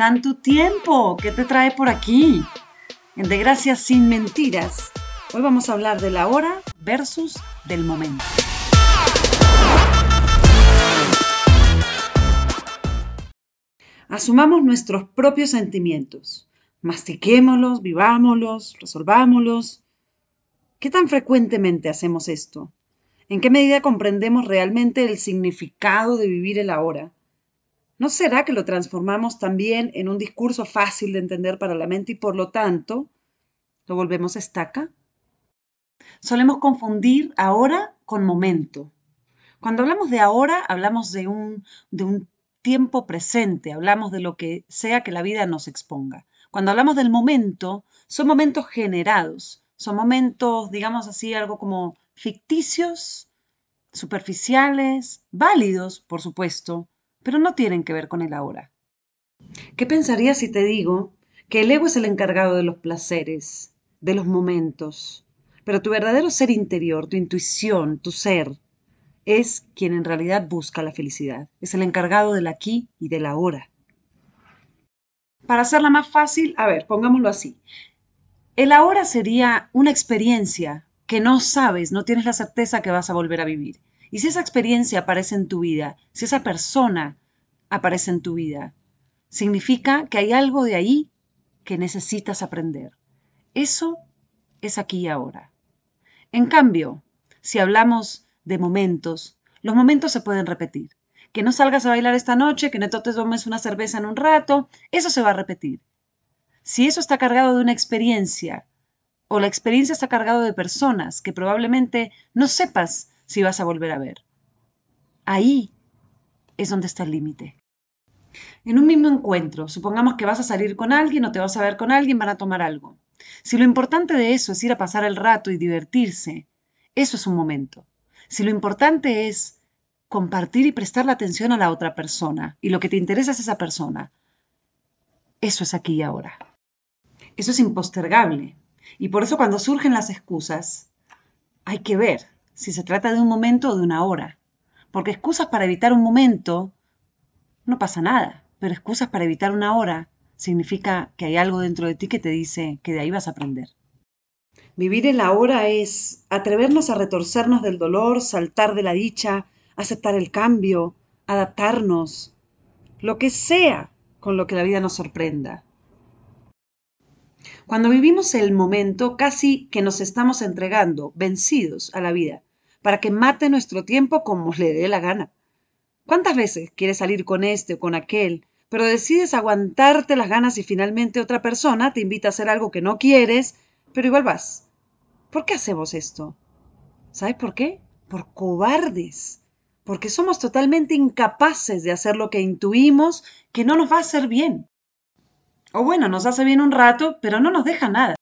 Tanto tiempo, ¿qué te trae por aquí? En Desgracias sin mentiras, hoy vamos a hablar de la hora versus del momento. Asumamos nuestros propios sentimientos, mastiquémoslos, vivámoslos, resolvámoslos. ¿Qué tan frecuentemente hacemos esto? ¿En qué medida comprendemos realmente el significado de vivir el ahora? ¿No será que lo transformamos también en un discurso fácil de entender para la mente y por lo tanto lo volvemos estaca? Solemos confundir ahora con momento. Cuando hablamos de ahora, hablamos de un, de un tiempo presente, hablamos de lo que sea que la vida nos exponga. Cuando hablamos del momento, son momentos generados, son momentos, digamos así, algo como ficticios, superficiales, válidos, por supuesto, pero no tienen que ver con el ahora. ¿Qué pensarías si te digo que el ego es el encargado de los placeres, de los momentos, pero tu verdadero ser interior, tu intuición, tu ser, es quien en realidad busca la felicidad, es el encargado del aquí y del ahora. Para hacerla más fácil, a ver, pongámoslo así. El ahora sería una experiencia, que no sabes, no tienes la certeza que vas a volver a vivir. Y si esa experiencia aparece en tu vida, si esa persona aparece en tu vida, significa que hay algo de ahí que necesitas aprender. Eso es aquí y ahora. En cambio, si hablamos de momentos, los momentos se pueden repetir. Que no salgas a bailar esta noche, que no te tomes una cerveza en un rato, eso se va a repetir. Si eso está cargado de una experiencia o la experiencia está cargado de personas que probablemente no sepas si vas a volver a ver. Ahí es donde está el límite. En un mismo encuentro, supongamos que vas a salir con alguien o te vas a ver con alguien, van a tomar algo. Si lo importante de eso es ir a pasar el rato y divertirse, eso es un momento. Si lo importante es compartir y prestar la atención a la otra persona y lo que te interesa es esa persona, eso es aquí y ahora. Eso es impostergable. Y por eso cuando surgen las excusas, hay que ver si se trata de un momento o de una hora. Porque excusas para evitar un momento, no pasa nada. Pero excusas para evitar una hora significa que hay algo dentro de ti que te dice que de ahí vas a aprender. Vivir en la hora es atrevernos a retorcernos del dolor, saltar de la dicha, aceptar el cambio, adaptarnos, lo que sea con lo que la vida nos sorprenda. Cuando vivimos el momento, casi que nos estamos entregando, vencidos a la vida, para que mate nuestro tiempo como le dé la gana. ¿Cuántas veces quieres salir con este o con aquel, pero decides aguantarte las ganas y finalmente otra persona te invita a hacer algo que no quieres, pero igual vas? ¿Por qué hacemos esto? ¿Sabes por qué? Por cobardes. Porque somos totalmente incapaces de hacer lo que intuimos que no nos va a hacer bien. O bueno, nos hace bien un rato, pero no nos deja nada.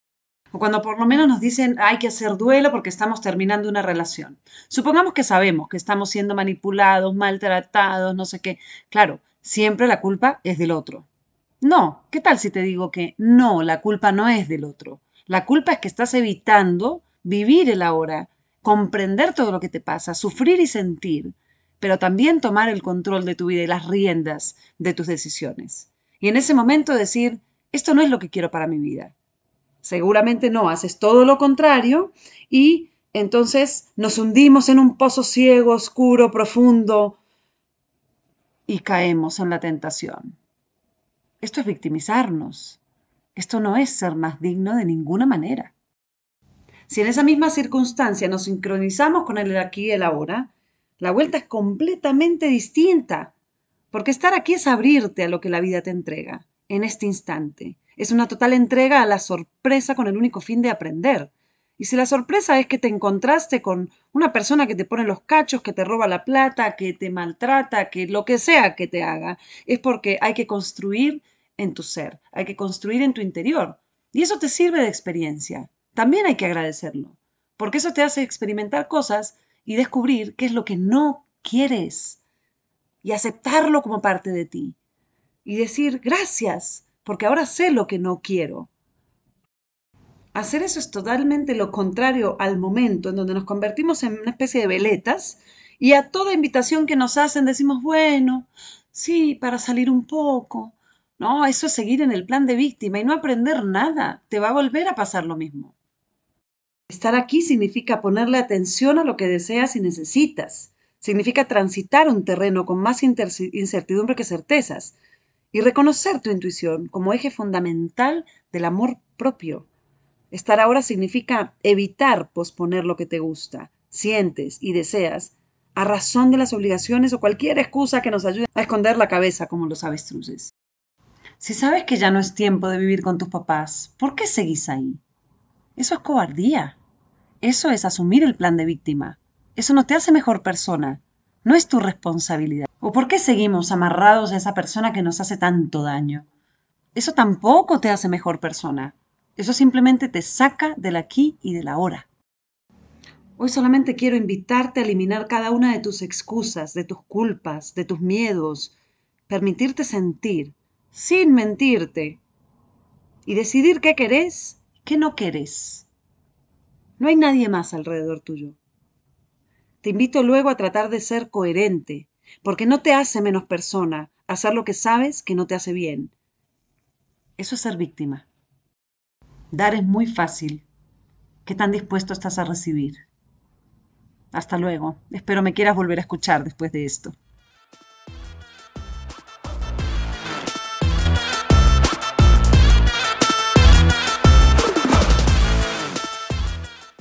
O cuando por lo menos nos dicen hay que hacer duelo porque estamos terminando una relación. Supongamos que sabemos que estamos siendo manipulados, maltratados, no sé qué. Claro, siempre la culpa es del otro. No, ¿qué tal si te digo que no, la culpa no es del otro? La culpa es que estás evitando vivir el ahora, comprender todo lo que te pasa, sufrir y sentir, pero también tomar el control de tu vida y las riendas de tus decisiones. Y en ese momento decir, esto no es lo que quiero para mi vida. Seguramente no, haces todo lo contrario y entonces nos hundimos en un pozo ciego, oscuro, profundo y caemos en la tentación. Esto es victimizarnos. Esto no es ser más digno de ninguna manera. Si en esa misma circunstancia nos sincronizamos con el aquí y el ahora, la vuelta es completamente distinta, porque estar aquí es abrirte a lo que la vida te entrega, en este instante, es una total entrega a la sorpresa con el único fin de aprender. Y si la sorpresa es que te encontraste con una persona que te pone los cachos, que te roba la plata, que te maltrata, que lo que sea que te haga, es porque hay que construir en tu ser, hay que construir en tu interior. Y eso te sirve de experiencia. También hay que agradecerlo, porque eso te hace experimentar cosas y descubrir qué es lo que no quieres y aceptarlo como parte de ti. Y decir gracias, porque ahora sé lo que no quiero. Hacer eso es totalmente lo contrario al momento en donde nos convertimos en una especie de veletas y a toda invitación que nos hacen decimos, bueno, sí, para salir un poco, No, eso es seguir en el plan de víctima y no aprender nada. Te va a volver a pasar lo mismo. Estar aquí significa ponerle atención a lo que deseas y necesitas. Significa transitar un terreno con más incertidumbre que certezas y reconocer tu intuición como eje fundamental del amor propio. Estar ahora significa evitar posponer lo que te gusta, sientes y deseas a razón de las obligaciones o cualquier excusa que nos ayude a esconder la cabeza como los avestruces. Si sabes que ya no es tiempo de vivir con tus papás, ¿por qué seguís ahí? Eso es cobardía. Eso es asumir el plan de víctima. Eso no te hace mejor persona. No es tu responsabilidad. ¿O por qué seguimos amarrados a esa persona que nos hace tanto daño? Eso tampoco te hace mejor persona. Eso simplemente te saca del aquí y del ahora. Hoy solamente quiero invitarte a eliminar cada una de tus excusas, de tus culpas, de tus miedos, permitirte sentir, sin mentirte, y decidir qué querés, qué no querés. No hay nadie más alrededor tuyo. Te invito luego a tratar de ser coherente, porque no te hace menos persona hacer lo que sabes que no te hace bien. Eso es ser víctima. Dar es muy fácil. ¿Qué tan dispuesto estás a recibir? Hasta luego. Espero me quieras volver a escuchar después de esto.